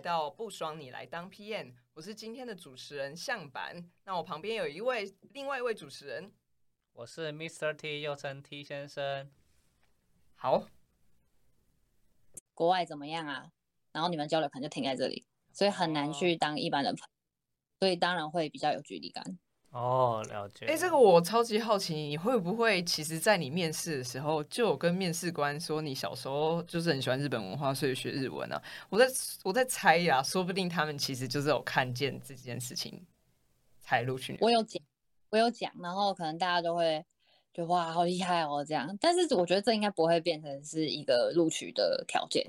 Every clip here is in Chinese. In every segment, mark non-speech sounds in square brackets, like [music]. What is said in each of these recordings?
到不爽你来当 PM，我是今天的主持人向板。那我旁边有一位另外一位主持人，我是 Mr. T，又称 T 先生。好，国外怎么样啊？然后你们交流可能就停在这里，所以很难去当一般的朋友，所以当然会比较有距离感。哦，了解。哎，这个我超级好奇，你会不会其实，在你面试的时候，就有跟面试官说你小时候就是很喜欢日本文化，所以学日文啊？我在我在猜呀，说不定他们其实就是有看见这件事情才录取你。我有讲，我有讲，然后可能大家都会就哇，好厉害哦这样。但是我觉得这应该不会变成是一个录取的条件。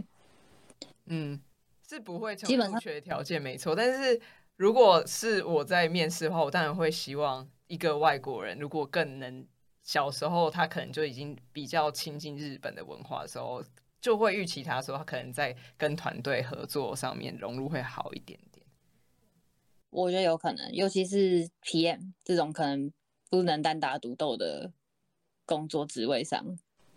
嗯，是不会成为录取的条件，没错，但是。如果是我在面试的话，我当然会希望一个外国人，如果更能小时候他可能就已经比较亲近日本的文化的时候，就会预期他说他可能在跟团队合作上面融入会好一点点。我觉得有可能，尤其是 PM 这种可能不能单打独斗的工作职位上，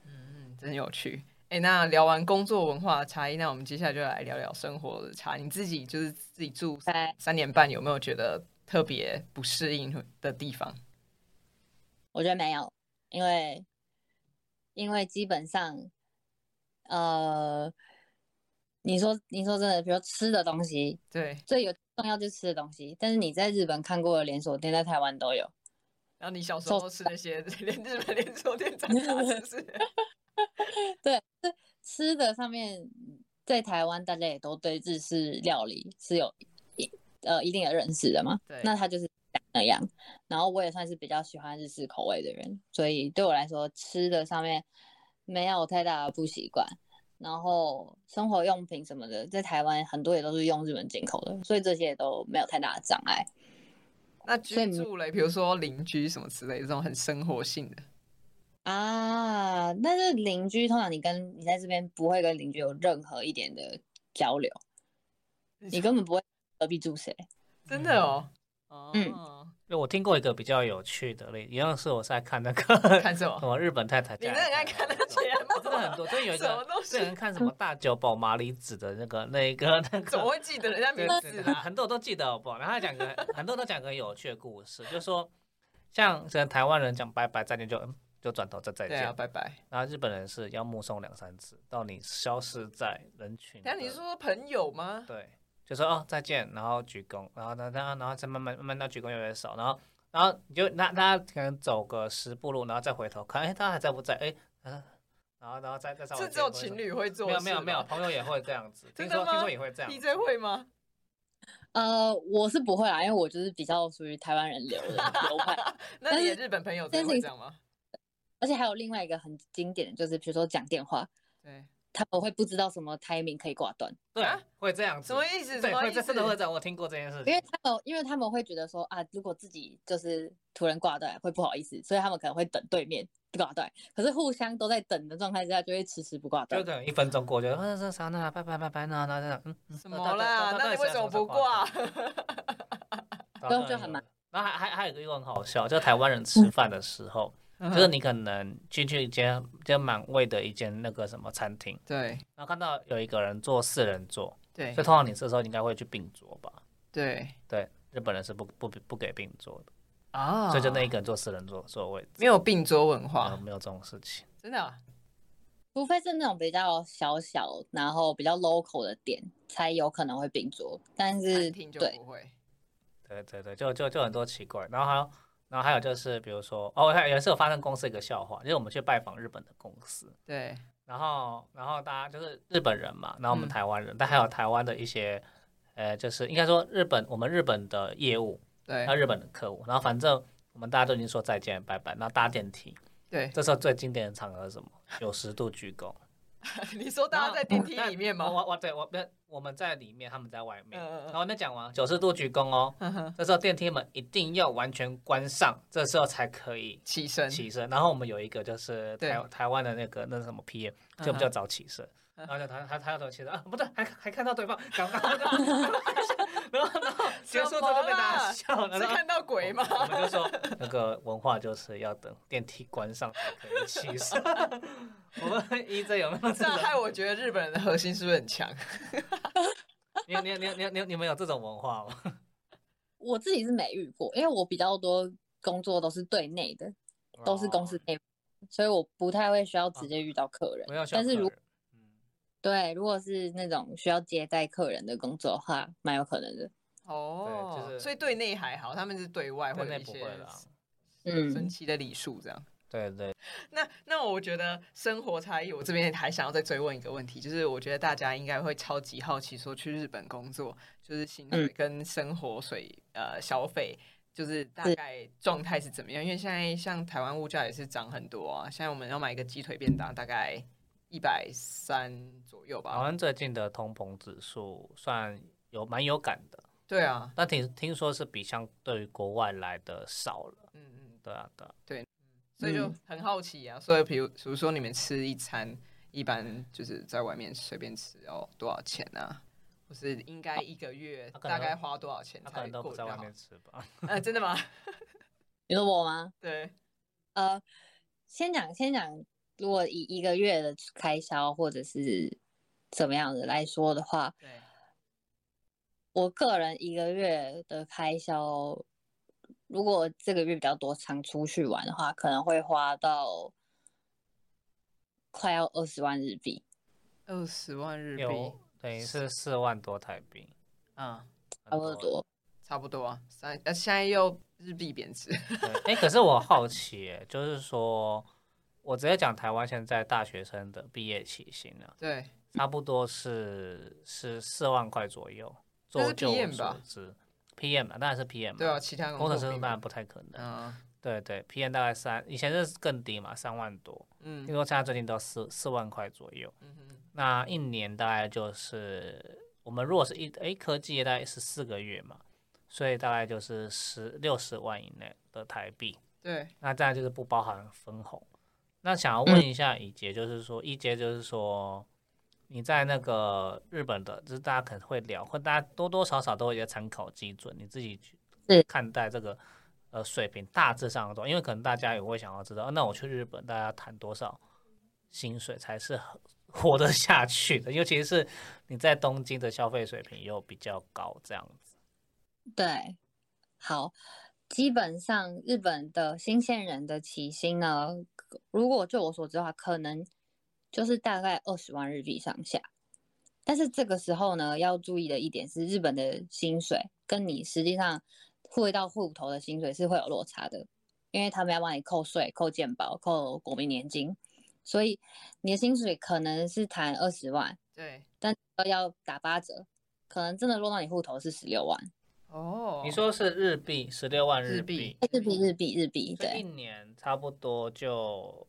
嗯，真有趣。哎，那聊完工作文化的差异，那我们接下来就来聊聊生活的差异。你自己就是自己住三年半，有没有觉得特别不适应的地方？我觉得没有，因为因为基本上，呃，你说你说真的，比如吃的东西，对，最有重要就是吃的东西。但是你在日本看过的连锁店，在台湾都有。然后你小时候吃那些 [laughs] 连日本连锁店长大，是不是？[laughs] 对，这吃的上面，在台湾大家也都对日式料理是有一呃一定的认识的嘛。对，那他就是那样。然后我也算是比较喜欢日式口味的人，所以对我来说，吃的上面没有太大的不习惯。然后生活用品什么的，在台湾很多也都是用日本进口的，所以这些都没有太大的障碍。那居住嘞，比如说邻居什么之类的，这种很生活性的。啊，但是邻居通常你跟你在这边不会跟邻居有任何一点的交流，你根本不会隔壁住谁，真的哦。嗯，因为我听过一个比较有趣的例，一样是我在看那个 [laughs] 看什么 [laughs] 什么日本太太，你真的爱看那节目，真的很多，就有一个有人看什么大久保麻里子的那个那个那个，怎么会记得人家名字啊？很多都记得好不好？然后他讲个很多都讲个有趣的故事，就说像像台湾人讲拜拜再见就嗯。就转头再再见，拜拜。然后日本人是要目送两三次，到你消失在人群。那你是说朋友吗？对，就说哦再见，然后鞠躬，然后呢，然后然后再慢慢慢慢到鞠躬越来越少，然后然后你就那大家可能走个十步路，然后再回头看，哎，他还在不在？哎，嗯，然后然后再再稍微。是只有情侣会做？没有没有没有，朋友也会这样子。[laughs] 听说听说也会这样。DJ 会吗？呃，我是不会啦，因为我就是比较属于台湾人流的流派。[laughs] 那你的日本朋友会这样吗？而且还有另外一个很经典的就是，比如说讲电话，对，他们会不知道什么 timing 可以挂断，对，会这样子，什么意思？对，会真的会这样，我听过这件事。因为他们，因为他们会觉得说啊，如果自己就是突然挂断，会不好意思，所以他们可能会等对面挂断。可是互相都在等的状态之下，就会迟迟不挂断。就等一分钟过去，啊，这啥呢？拜拜拜拜，那那那，嗯，什么啦？那你为什么不挂？然后就很难。然后还还还有一个很好笑，就台湾人吃饭的时候。就是你可能进去一间就满位的一间那个什么餐厅，对，然后看到有一个人坐四人座，对，所以通常你这时候应该会去并桌吧？对，对，日本人是不不不给并桌的。啊，所以就那一个人坐四人座座位，没有并桌文化，没有这种事情，真的，除非是那种比较小小然后比较 local 的店才有可能会并桌，但是对，不会，对对对，就就就很多奇怪，然后还有。然后还有就是，比如说，哦，有一次有发生公司一个笑话，就是我们去拜访日本的公司，对，然后，然后大家就是日本人嘛，然后我们台湾人，但还有台湾的一些，呃，就是应该说日本，我们日本的业务，对，有日本的客户，然后反正我们大家都已经说再见，拜拜，然后搭电梯，对，这时候最经典的场合是什么？九十度鞠躬。[laughs] 你说大家在电梯里面吗？我我对我不我们在里面，他们在外面。然后那讲完九十度鞠躬哦，这时候电梯门一定要完全关上，这时候才可以起身起身。然后我们有一个就是台台湾的那个那什么 PM 就比较早起身。然后就他他他要走起来啊，不对，还还看到对方，[laughs] 刚刚，然后然后结束之后就被大家笑了，是看到鬼吗？我们就说那个文化就是要等电梯关上才可以起身。我们一这有没有？这样害我觉得日本人的核心是不是很强？[laughs] 你你你你你你们有这种文化吗？[laughs] 我自己是没遇过，因为我比较多工作都是对内的，都是公司内，所以我不太会需要直接遇到客人。但是如对，如果是那种需要接待客人的工作的话，蛮有可能的。哦，所以对内还好，他们是对外会有一些嗯神奇的礼数这样。对对，那那我觉得生活差异，我这边还想要再追问一个问题，就是我觉得大家应该会超级好奇，说去日本工作，就是薪水跟生活水呃消费，就是大概状态是怎么样？因为现在像台湾物价也是涨很多啊，现在我们要买一个鸡腿便当，大概一百三左右吧。台湾最近的通膨指数算有蛮有感的，对啊，但听听说是比相对于国外来的少了，嗯嗯，对啊对对。所以就很好奇啊，所以比如比如说你们吃一餐，一般就是在外面随便吃要多少钱呢？或是应该一个月大概花多少钱才够在外面吃吧？呃，[laughs] 真的吗？[laughs] 你说我吗？对，呃，先讲先讲，如果以一个月的开销或者是怎么样的来说的话，对，我个人一个月的开销。如果这个月比较多，常出去玩的话，可能会花到快要二十万日币。二十万日币等于是四万多台币。嗯，差不多，差不多啊。三呃，现在又日币贬值。哎，可是我好奇，就是说，我直接讲台湾现在大学生的毕业起薪啊，对，差不多是是四万块左右，做就所知。P.M. 当然是 P.M. 对啊，其他工程师当然不太可能。嗯，对对，P.M. 大概三，以前是更低嘛，三万多。嗯，听说现在最近都四四万块左右。嗯哼，那一年大概就是我们如果是一哎科技业大概是四个月嘛，所以大概就是十六十万以内的台币。对，那这样就是不包含分红。那想要问一下一杰，就是说一杰就是说。你在那个日本的，就是大家可能会聊，或大家多多少少都有一些参考基准，你自己去看待这个呃水平大致上的多，因为可能大家也会想要知道，那我去日本，大家谈多少薪水才是 [laughs] 活得下去的？尤其是你在东京的消费水平又比较高，这样子。对，好，基本上日本的新鲜人的起薪呢，如果就我所知的话，可能。就是大概二十万日币上下，但是这个时候呢，要注意的一点是，日本的薪水跟你实际上汇到户头的薪水是会有落差的，因为他们要帮你扣税、扣健保、扣国民年金，所以你的薪水可能是谈二十万，对，但要打八折，可能真的落到你户头是十六万。哦，你说是日币十六万日币？日币。日币日币，对，一年差不多就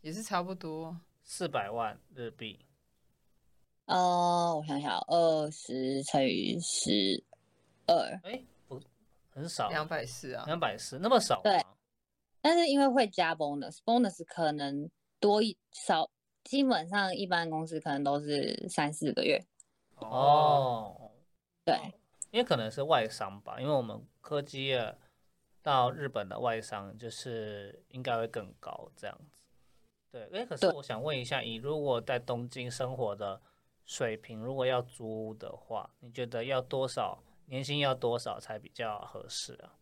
也是差不多。四百万日币，哦，我想想，二十乘以十二，哎，不，很少，两百四啊，两百四，那么少，对，但是因为会加 bonus，bonus 可能多一少，基本上一般公司可能都是三四个月，哦，对，因为可能是外商吧，因为我们科技业到日本的外商就是应该会更高这样子。对，哎，可是我想问一下，你如果在东京生活的水平，如果要租的话，你觉得要多少年薪要多少才比较合适啊？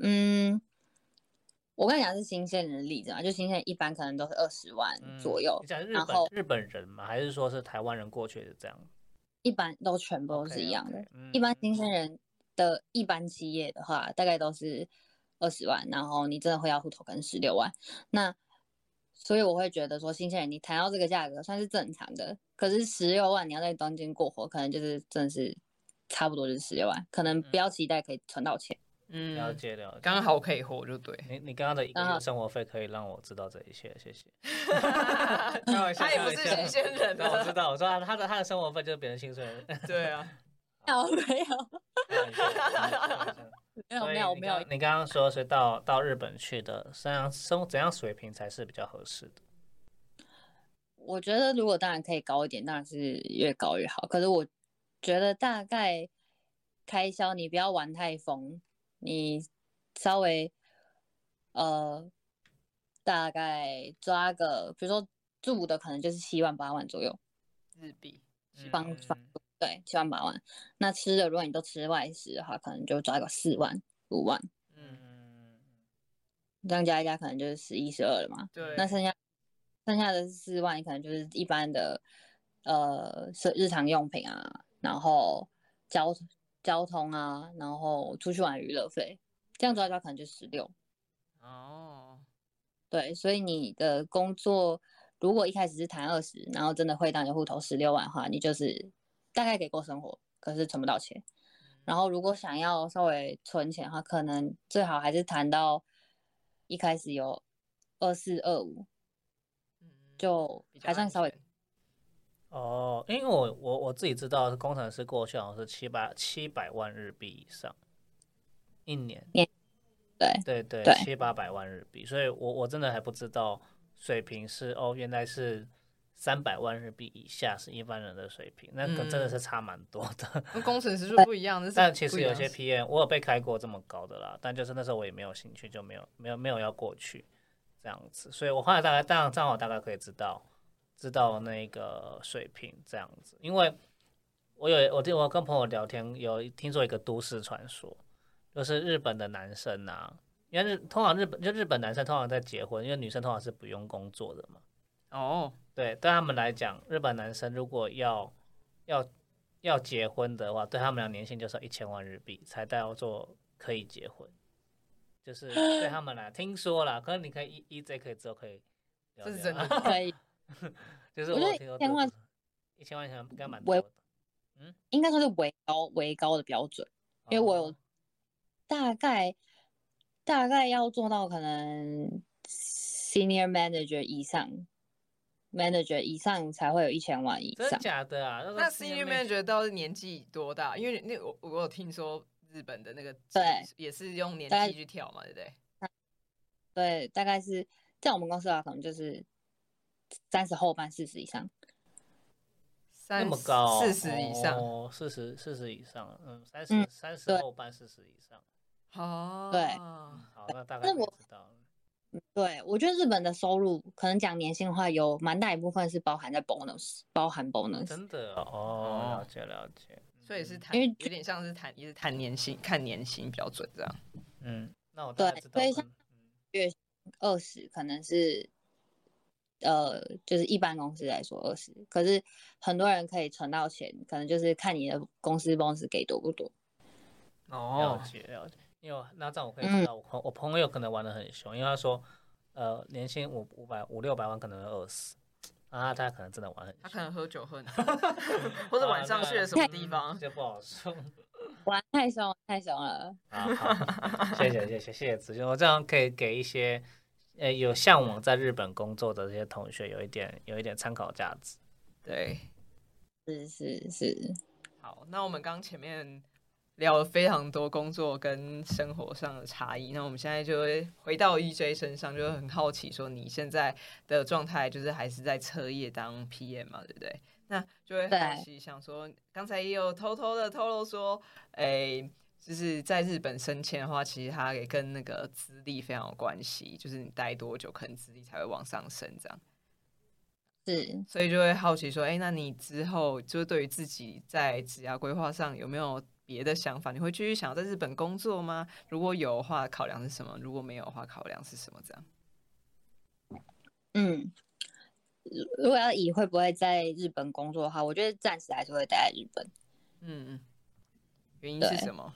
嗯，我跟你讲是新鲜人的例子嘛，就新鲜一般可能都是二十万左右。你讲日本日本人嘛，还是说是台湾人过去的这样？一般都全部都是一样的。一般新鲜人的一般企业的话，大概都是二十万，然后你真的会要户头跟十六万，那。所以我会觉得说，新鲜人你谈到这个价格算是正常的，可是十六万你要在东京过活，可能就是真的是差不多就是十六万，可能不要期待可以存到钱。嗯，了解了解，刚刚好可以活就对。你你刚刚的一个生活费可以让我知道这一切，谢谢。[laughs] 他也不是新鲜人，我知道。我说他的他的生活费就是别人薪水。对啊。有没有？没有没有没有。你刚刚说是到到日本去的，怎样生怎样水平才是比较合适的？我觉得如果当然可以高一点，当然是越高越好。可是我觉得大概开销你不要玩太疯，你稍微呃大概抓个，比如说住的可能就是七万八万左右日币，房房对，七万八万。那吃的，如果你都吃外食的话，可能就抓个四万五万。嗯，这样加一加，可能就是十一十二了嘛。对。那剩下剩下的四万，可能就是一般的呃是日常用品啊，然后交交通啊，然后出去玩娱乐费，这样抓一抓，可能就十六。哦。对，所以你的工作如果一开始是谈二十，然后真的会到你户头十六万的话，你就是大概可以过生活，可是存不到钱。然后如果想要稍微存钱的话，可能最好还是谈到一开始有二四二五，就还算稍微。哦，因为我我我自己知道，工程师过去好像是七百七百万日币以上一年。对对对，七八百万日币，所以我我真的还不知道水平是哦，原来是三百万日币以下是一般人的水平，那个真的是差蛮多的。跟 [laughs] 工程师是不一样的，但其实有些 PM 我有被开过这么高的啦，但就是那时候我也没有兴趣，就没有没有没有要过去这样子，所以我后来大概这样这样我大概可以知道知道那个水平这样子，因为我有我听我跟朋友聊天有听说一个都市传说。就是日本的男生呐，因为日通常日本就日本男生通常在结婚，因为女生通常是不用工作的嘛。哦，对，对他们来讲，日本男生如果要要要结婚的话，对他们俩年薪就是一千万日币才叫做可以结婚。就是对他们来听说了，可能你可以一一 J 可以之后可以，这是真的 [laughs] 可以。[laughs] 就是我觉得一千万，一千万应该蛮多的。嗯，应该说是为高为高的标准，因为我有。大概大概要做到可能 senior manager 以上，manager 以上才会有一千万以上。真假的啊？那 senior manager 到底年纪多大？因为那我我有听说日本的那个对也是用年纪去跳嘛，对不对？对，大概是在我们公司啊，可能就是三十后半四十以上。那么高？四十以上？哦，四十四十以上，嗯，三十三十后半四十以上。哦，对，好，那大概知道了。对，我觉得日本的收入可能讲年薪的话，有蛮大一部分是包含在 bonus，包含 bonus。真的哦，了解了解。所以是谈，因为有点像是谈，也是谈年薪，看年薪比较准这样。嗯，那我对，所以像月二十可能是，呃，就是一般公司来说二十，可是很多人可以存到钱，可能就是看你的公司 bonus 给多不多。哦，了解了解。因为那这样我可以知道，我我朋友可能玩的很凶，因为他说，呃，年薪五五百五六百万可能会饿死，啊，他可能真的玩很，他可能喝酒喝，[laughs] 或者晚上去了什么地方就不好说。玩太凶太凶了。好，谢谢谢谢谢谢子君，我这样可以给一些呃有向往在日本工作的这些同学有一点有一点参考价值。对，是是是。好，那我们刚前面。聊了非常多工作跟生活上的差异，那我们现在就会回到 EJ 身上，就很好奇说你现在的状态就是还是在彻夜当 PM 嘛，对不对？那就会好奇想说，刚才也有偷偷的透露说，哎，就是在日本升迁的话，其实它也跟那个资历非常有关系，就是你待多久，可能资历才会往上升这样。是，所以就会好奇说，哎，那你之后就对于自己在职业规划上有没有？别的想法，你会继续想要在日本工作吗？如果有的话，考量是什么？如果没有的话，考量是什么？这样。嗯，如果要以会不会在日本工作的话，我觉得暂时还是会待在日本。嗯嗯。原因是什么？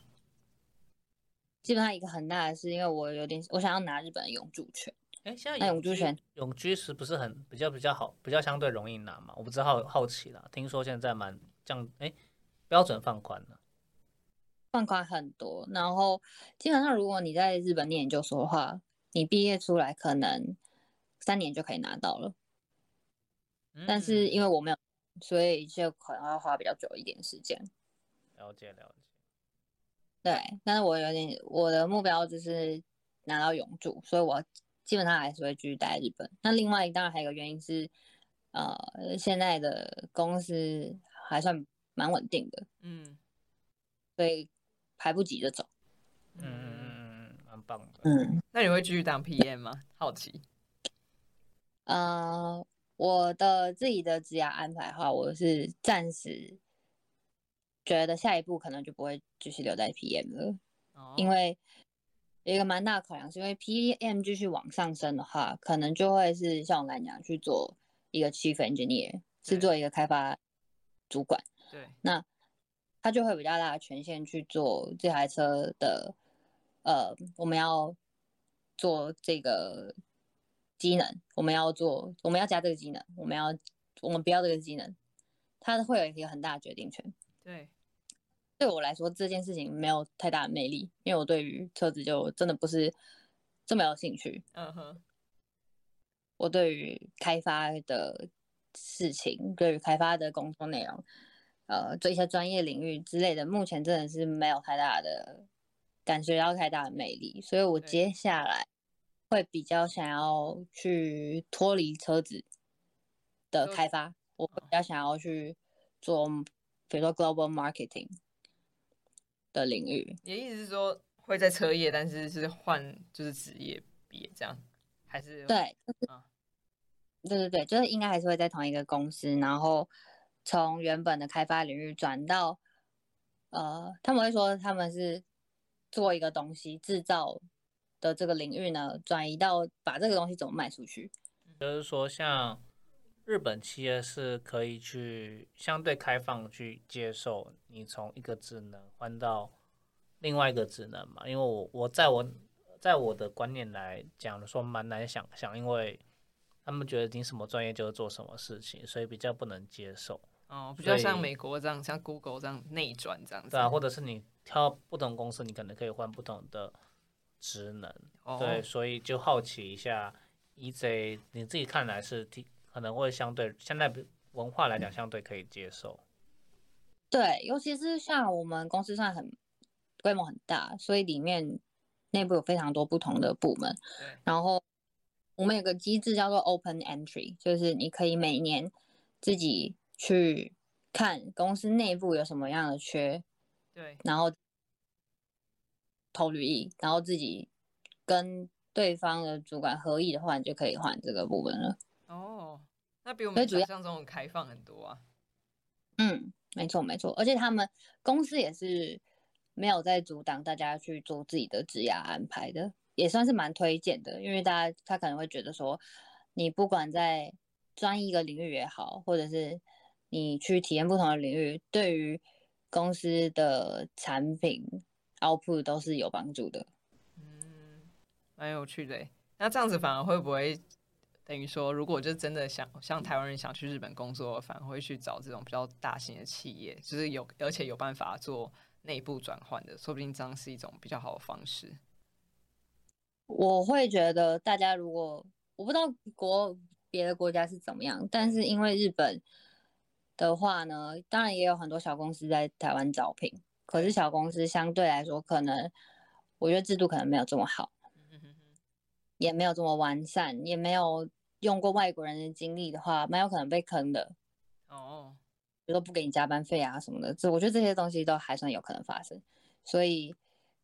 基本上一个很大的是，因为我有点我想要拿日本的永住权。哎，现在永住权永居是不是很比较比较好，比较相对容易拿嘛？我不知道，好奇啦。听说现在蛮降，哎，标准放宽了。放宽很多，然后基本上如果你在日本念研究所的话，你毕业出来可能三年就可以拿到了。但是因为我没有，所以就可能要花比较久一点时间。了解了解。对，但是我有点我的目标就是拿到永住，所以我基本上还是会继续待日本。那另外当然还有一个原因是，呃，现在的公司还算蛮稳定的，嗯，所以。排不急着走，嗯嗯嗯嗯，蛮棒的。嗯，那你会继续当 PM 吗？好奇。呃，我的自己的职业安排的话，我是暂时觉得下一步可能就不会继续留在 PM 了，因为有一个蛮大的考量，是因为 PM 继续往上升的话，可能就会是像我来讲去做一个 Chief Engineer，是做一个开发主管。对，那他就会比较大的权限去做这台车的，呃，我们要做这个机能，我们要做，我们要加这个机能，我们要我们不要这个机能，他会有一个很大的决定权。对，对我来说这件事情没有太大的魅力，因为我对于车子就真的不是这么有兴趣。嗯哼，我对于开发的事情，对于开发的工作内容，呃，做一些专业领域之类的，目前真的是没有太大的感觉到太大的魅力，所以我接下来会比较想要去脱离车子的开发，我比较想要去做。比如说 global marketing 的领域，你的意思是说会在车业，但是是换就是职业毕业这样，还是对，对对对，就是应该还是会在同一个公司，然后从原本的开发领域转到呃，他们会说他们是做一个东西制造的这个领域呢，转移到把这个东西怎么卖出去，就是说像。日本企业是可以去相对开放去接受你从一个职能换到另外一个职能嘛？因为我我在我在我的观念来讲说蛮难想象，因为他们觉得你什么专业就是做什么事情，所以比较不能接受。哦，比较像美国这样，像 Google 这样内转这样子。对啊，或者是你挑不同公司，你可能可以换不同的职能。对，所以就好奇一下，EJ 你自己看来是第。可能会相对现在文化来讲相对可以接受，对，尤其是像我们公司算很规模很大，所以里面内部有非常多不同的部门。然后我们有个机制叫做 Open Entry，就是你可以每年自己去看公司内部有什么样的缺，对，然后投履历，然后自己跟对方的主管合意的话，你就可以换这个部门了。哦，那比我们想象中开放很多啊。嗯，没错没错，而且他们公司也是没有在阻挡大家去做自己的职业安排的，也算是蛮推荐的。因为大家他可能会觉得说，你不管在专一个领域也好，或者是你去体验不同的领域，对于公司的产品 output 都是有帮助的。嗯，蛮有趣的。那这样子反而会不会？等于说，如果就真的想像台湾人想去日本工作，反而会去找这种比较大型的企业，就是有而且有办法做内部转换的，说不定这样是一种比较好的方式。我会觉得，大家如果我不知道国别的国家是怎么样，但是因为日本的话呢，当然也有很多小公司在台湾招聘，可是小公司相对来说，可能我觉得制度可能没有这么好。也没有这么完善，也没有用过外国人的经历的话，蛮有可能被坑的。哦，比如说不给你加班费啊什么的，这我觉得这些东西都还算有可能发生。所以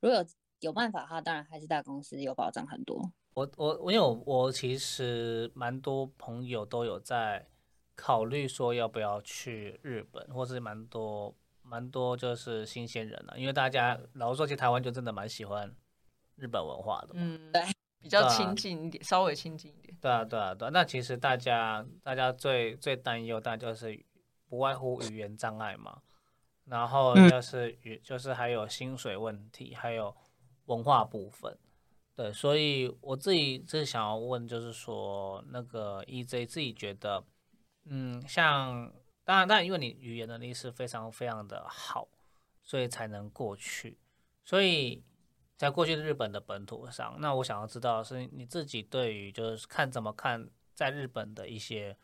如果有有办法的话，当然还是大公司有保障很多。我我我有我其实蛮多朋友都有在考虑说要不要去日本，或是蛮多蛮多就是新鲜人了，因为大家老实说，其实台湾就真的蛮喜欢日本文化的。嗯，对。比较亲近一点，稍微亲近一点。对啊，对啊，对。那其实大家，大家最最担忧，但就是不外乎语言障碍嘛。然后就是语，就是还有薪水问题，还有文化部分。对，所以我自己是想要问，就是说那个 EJ 自己觉得，嗯，像当然，当然，因为你语言能力是非常非常的好，所以才能过去。所以。在过去的日本的本土上，那我想要知道是你自己对于就是看怎么看在日本的一些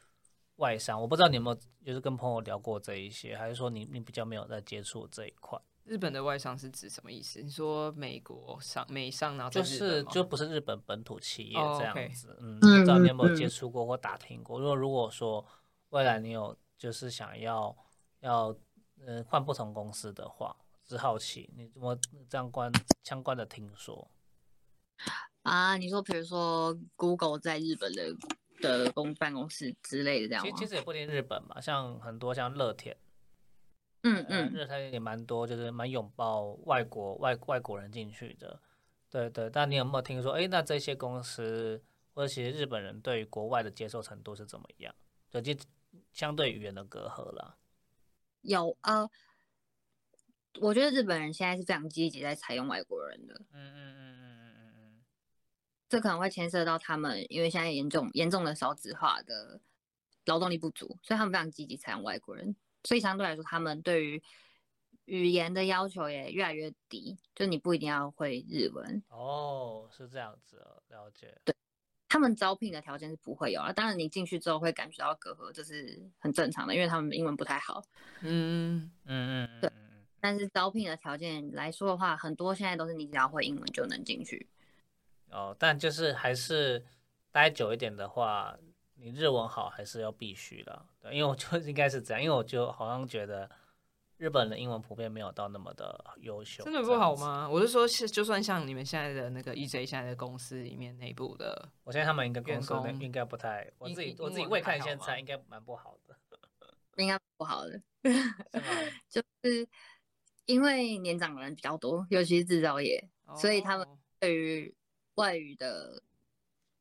外商，我不知道你有没有就是跟朋友聊过这一些，还是说你你比较没有在接触这一块？日本的外商是指什么意思？你说美国商、美商，然后就是就不是日本本土企业这样子，嗯，不知道你有没有接触过或打听过？如果如果说未来你有就是想要要嗯换不同公司的话。只好奇，你怎么这样关相关的听说啊？你说，比如说 Google 在日本的的公办公室之类的这样其实其实也不一定日本嘛，像很多像乐天，嗯嗯，乐天也蛮多，就是蛮拥抱外国外外国人进去的。对对，但你有没有听说？哎，那这些公司或者其实日本人对于国外的接受程度是怎么样？就相对语言的隔阂了。有啊，我觉得日本人现在是非常积极在采用外国人的。嗯嗯嗯嗯嗯嗯嗯，这可能会牵涉到他们，因为现在严重严重的少子化的劳动力不足，所以他们非常积极采用外国人。所以相对来说，他们对于语言的要求也越来越低，就你不一定要会日文哦，是这样子哦，了解。对，他们招聘的条件是不会有啊，当然你进去之后会感觉到隔阂，这是很正常的，因为他们英文不太好。嗯嗯嗯，对。但是招聘的条件来说的话，很多现在都是你只要会英文就能进去。哦，但就是还是待久一点的话，你日文好还是要必须的，对，因为我就 [laughs] 应该是这样，因为我就好像觉得。日本的英文普遍没有到那么的优秀，真的不好吗？我是说，就算像你们现在的那个 EJ 现在的公司里面内部的，我相信他们应该公司应该不太，我自己我自己未看现在应该蛮不好的，应该不好的，[laughs] [laughs] 就是因为年长的人比较多，尤其是制造业，所以他们对于外语的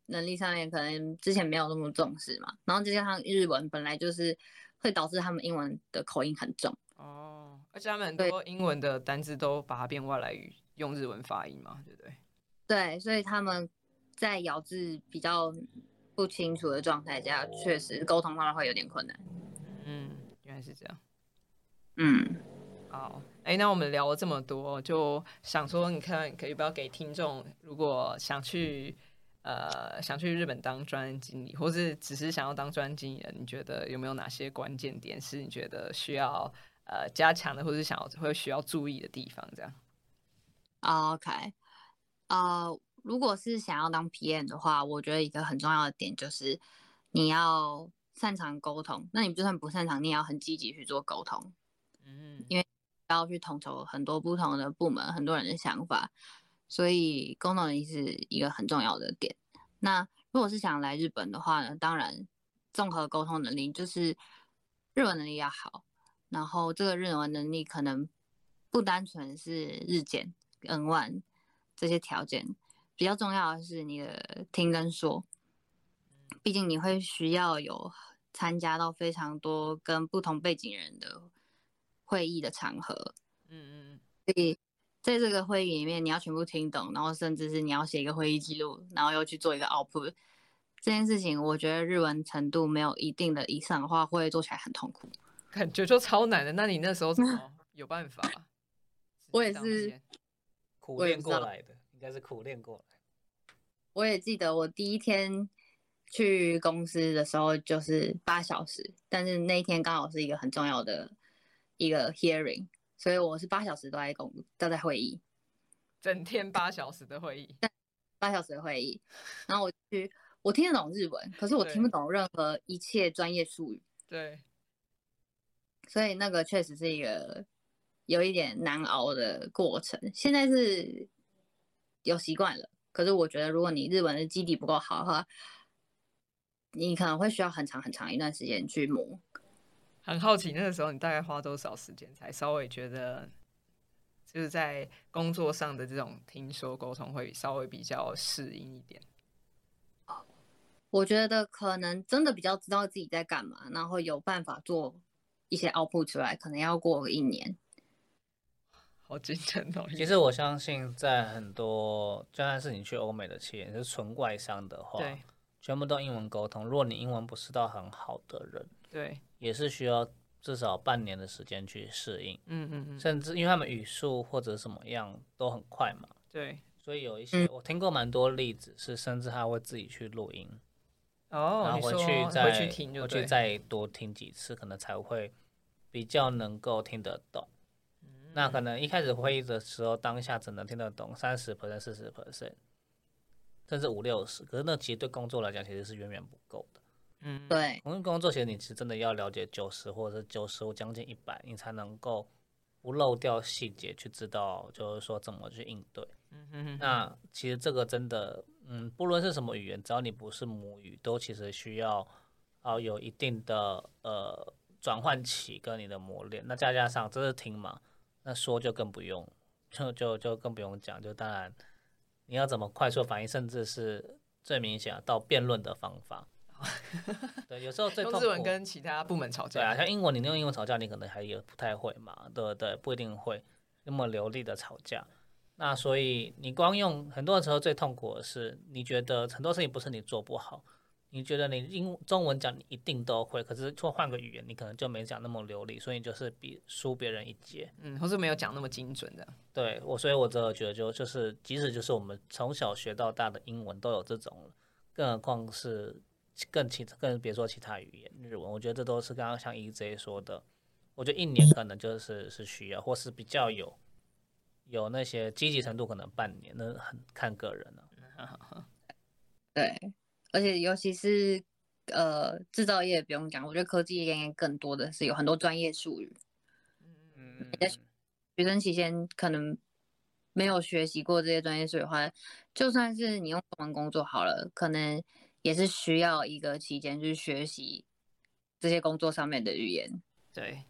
能力上面可能之前没有那么重视嘛，然后再加上日文本来就是会导致他们英文的口音很重。哦，而且他们很多英文的单字都把它变外来语，用日文发音嘛，对不对？对，所以他们在咬字比较不清楚的状态下，确实沟通上面会有点困难。嗯，原来是这样。嗯，好，哎，那我们聊了这么多，就想说，你看，可以不要给听众，如果想去呃想去日本当专案经理，或是只是想要当专案经理人，你觉得有没有哪些关键点是你觉得需要？呃，加强的或者是想要会需要注意的地方，这样。OK，呃，如果是想要当 PM 的话，我觉得一个很重要的点就是你要擅长沟通。那你就算不擅长，你也要很积极去做沟通。嗯，因为要去统筹很多不同的部门，很多人的想法，所以沟通能力是一个很重要的点。那如果是想来日本的话呢，当然综合沟通能力就是日文能力要好。然后这个日文能力可能不单纯是日检、N 万这些条件，比较重要的是你的听跟说。毕竟你会需要有参加到非常多跟不同背景人的会议的场合，嗯嗯，所以在这个会议里面，你要全部听懂，然后甚至是你要写一个会议记录，然后又去做一个 output，这件事情，我觉得日文程度没有一定的以上的话，会做起来很痛苦。感觉就超难的，那你那时候怎么有办法？我也是苦练过来的，应该是苦练过来。我也记得我第一天去公司的时候就是八小时，但是那一天刚好是一个很重要的一个 hearing，所以我是八小时都在公都在会议，整天八小时的会议，[laughs] 八小时的会议，然后我去我听得懂日文，可是我听不懂任何一切专业术语。对。所以那个确实是一个有一点难熬的过程。现在是有习惯了，可是我觉得如果你日文的基底不够好的话，你可能会需要很长很长一段时间去磨。很好奇那个时候你大概花多少时间才稍微觉得就是在工作上的这种听说沟通会稍微比较适应一点？我觉得可能真的比较知道自己在干嘛，然后有办法做。一些 output 出来，可能要过一年，好惊人哦！其实我相信，在很多就算是你去欧美的企业，是纯外商的话，对，全部都英文沟通。如果你英文不是到很好的人，对，也是需要至少半年的时间去适应。嗯嗯嗯，甚至因为他们语速或者什么样都很快嘛，对，所以有一些我听过蛮多例子，是甚至他会自己去录音，哦，然后回去再回去听，回去再多听几次，可能才会。比较能够听得懂，那可能一开始会议的时候，当下只能听得懂三十 percent、四十 percent，甚至五六十。可是那其实对工作来讲，其实是远远不够的。嗯，对。我们工作其实你是真的要了解九十或者是九十五将近一百，你才能够不漏掉细节，去知道就是说怎么去应对。嗯哼。那其实这个真的，嗯，不论是什么语言，只要你不是母语，都其实需要啊有一定的呃。转换期跟你的磨练。那再加上这是听嘛，那说就更不用，就就就更不用讲。就当然你要怎么快速反应，甚至是最明显到辩论的方法。[laughs] 对，有时候最用日文跟其他部门吵架。对啊，像英文，你用英文吵架，你可能还也不太会嘛。对不对，不一定会那么流利的吵架。那所以你光用，很多时候最痛苦的是，你觉得很多事情不是你做不好，你觉得你英中文讲你一定都会，可是错换个语言，你可能就没讲那么流利，所以就是比输别人一截。嗯，或是没有讲那么精准的。对我，所以我真的觉得就就是，即使就是我们从小学到大的英文都有这种，更何况是。更其更别说其他语言，日文，我觉得这都是刚刚像 EJ 说的，我觉得一年可能就是是需要，或是比较有有那些积极程度，可能半年，那很看个人了。[laughs] 对，而且尤其是呃制造业不用讲，我觉得科技业更多的是有很多专业术语。嗯嗯。学生期间可能没有学习过这些专业术语的话，就算是你用中文工作好了，可能。也是需要一个期间去学习这些工作上面的语言。对，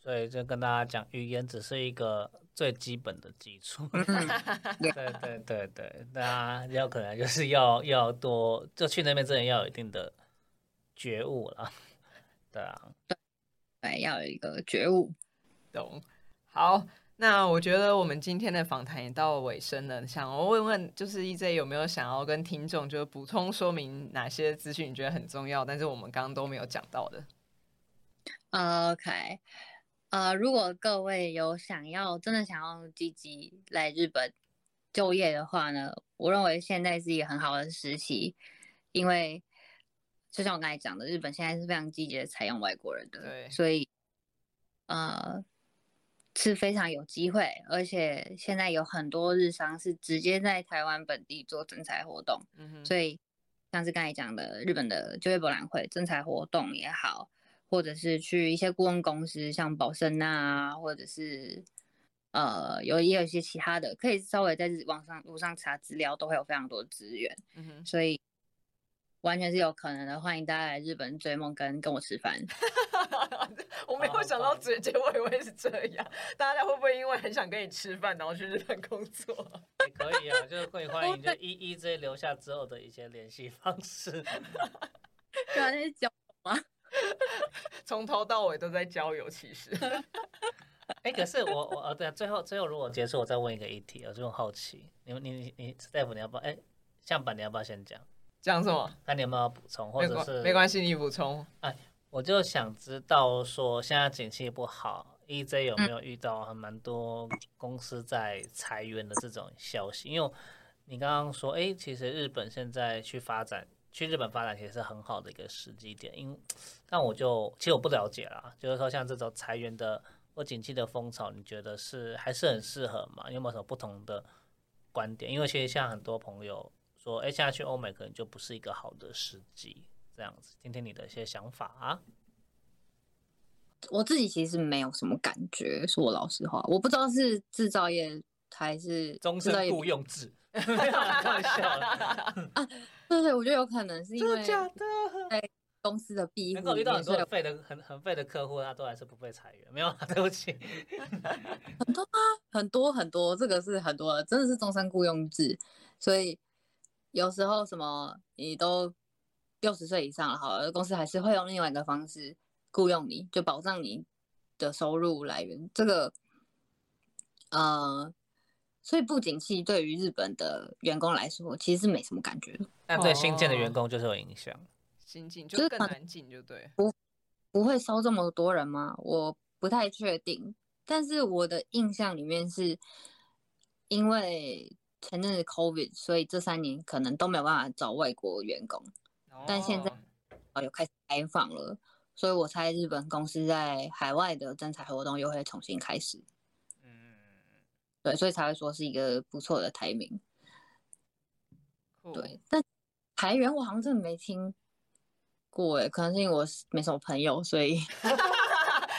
所以就跟大家讲，语言只是一个最基本的基础。对对对对，大家有可能就是要要多，就去那边之前要有一定的觉悟了。对啊，对对，要有一个觉悟。懂，好。那我觉得我们今天的访谈也到尾声了，想问问就是 EJ 有没有想要跟听众就补充说明哪些资讯你觉得很重要，但是我们刚刚都没有讲到的。OK，呃，如果各位有想要真的想要积极来日本就业的话呢，我认为现在是一个很好的时期，因为就像我刚才讲的，日本现在是非常积极的采用外国人的，对，所以呃。是非常有机会，而且现在有很多日商是直接在台湾本地做征才活动，嗯哼，所以像是刚才讲的日本的就业博览会征才活动也好，或者是去一些顾问公司，像宝生啊，或者是呃有也有一些其他的，可以稍微在网上路上查资料，都会有非常多的资源，嗯哼，所以。完全是有可能的，欢迎大家来日本追梦跟跟我吃饭。[laughs] [laughs] 我没有想到结结尾会是这样，大家会不会因为很想跟你吃饭，然后去日本工作？也可以啊，就是可以欢迎就 [laughs] 一一直接留下之后的一些联系方式。对啊，那是交友吗？[laughs] 从头到尾都在交友，其实。哎，可是我我呃对，最后最后如果结束，我再问一个议题，我就很好奇，你你你你 Step 你要不要？哎，向板你要不要先讲？讲什么？那你有没有补充，或者是没关系，你补充。哎，我就想知道说，现在景气不好，EJ 有没有遇到很蛮多公司在裁员的这种消息？因为你刚刚说，哎，其实日本现在去发展，去日本发展其实是很好的一个时机点。因，但我就其实我不了解啦，就是说像这种裁员的或景气的风潮，你觉得是还是很适合吗？有没有什么不同的观点？因为其实像很多朋友。说，哎，现在去欧美可能就不是一个好的时机，这样子，听听你的一些想法啊。我自己其实没有什么感觉，说老实话，我不知道是制造业还是终身雇佣制，太笑了啊！对对，我觉得有可能是因为假的，在公司的庇护，能够遇到很多废的、很很废的客户，他都还是不被裁员，没有，对不起，很多啊，很多很多，这个是很多，真的是终身雇佣制，所以。有时候什么你都六十岁以上了，好，公司还是会用另外一个方式雇佣你，就保障你的收入来源。这个，呃，所以不景气对于日本的员工来说，其实是没什么感觉的。但对新建的员工就是有影响，新进就更难进，就对。不不会收这么多人吗？我不太确定，但是我的印象里面是因为。前阵子 COVID，所以这三年可能都没有办法找外国员工，但现在哦有开始开放了，所以我猜日本公司在海外的征才活动又会重新开始。嗯，对，所以才会说是一个不错的台名。对，但台员我好像真的没听过诶，可能是因为我没什么朋友，所以 [laughs]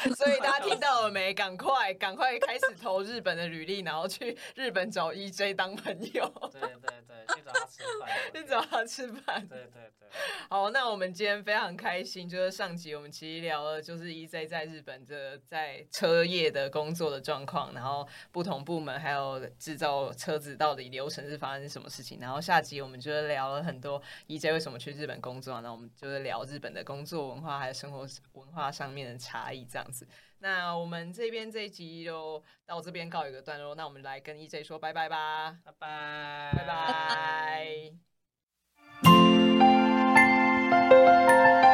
[laughs] 所以大家听到了没？赶快赶快开始投日本的履历，然后去日本找 EJ 当朋友。对对对，去找他吃饭。去找他吃饭。对对对。好，那我们今天非常开心，就是上集我们其实聊了，就是 EJ 在日本这在车业的工作的状况，然后不同部门还有制造车子到底流程是发生什么事情。然后下集我们就是聊了很多 EJ 为什么去日本工作，那我们就是聊日本的工作文化还有生活文化上面的差异这样那我们这边这一集就到这边告一个段落，那我们来跟 EJ 说拜拜吧，拜拜。拜拜。[laughs]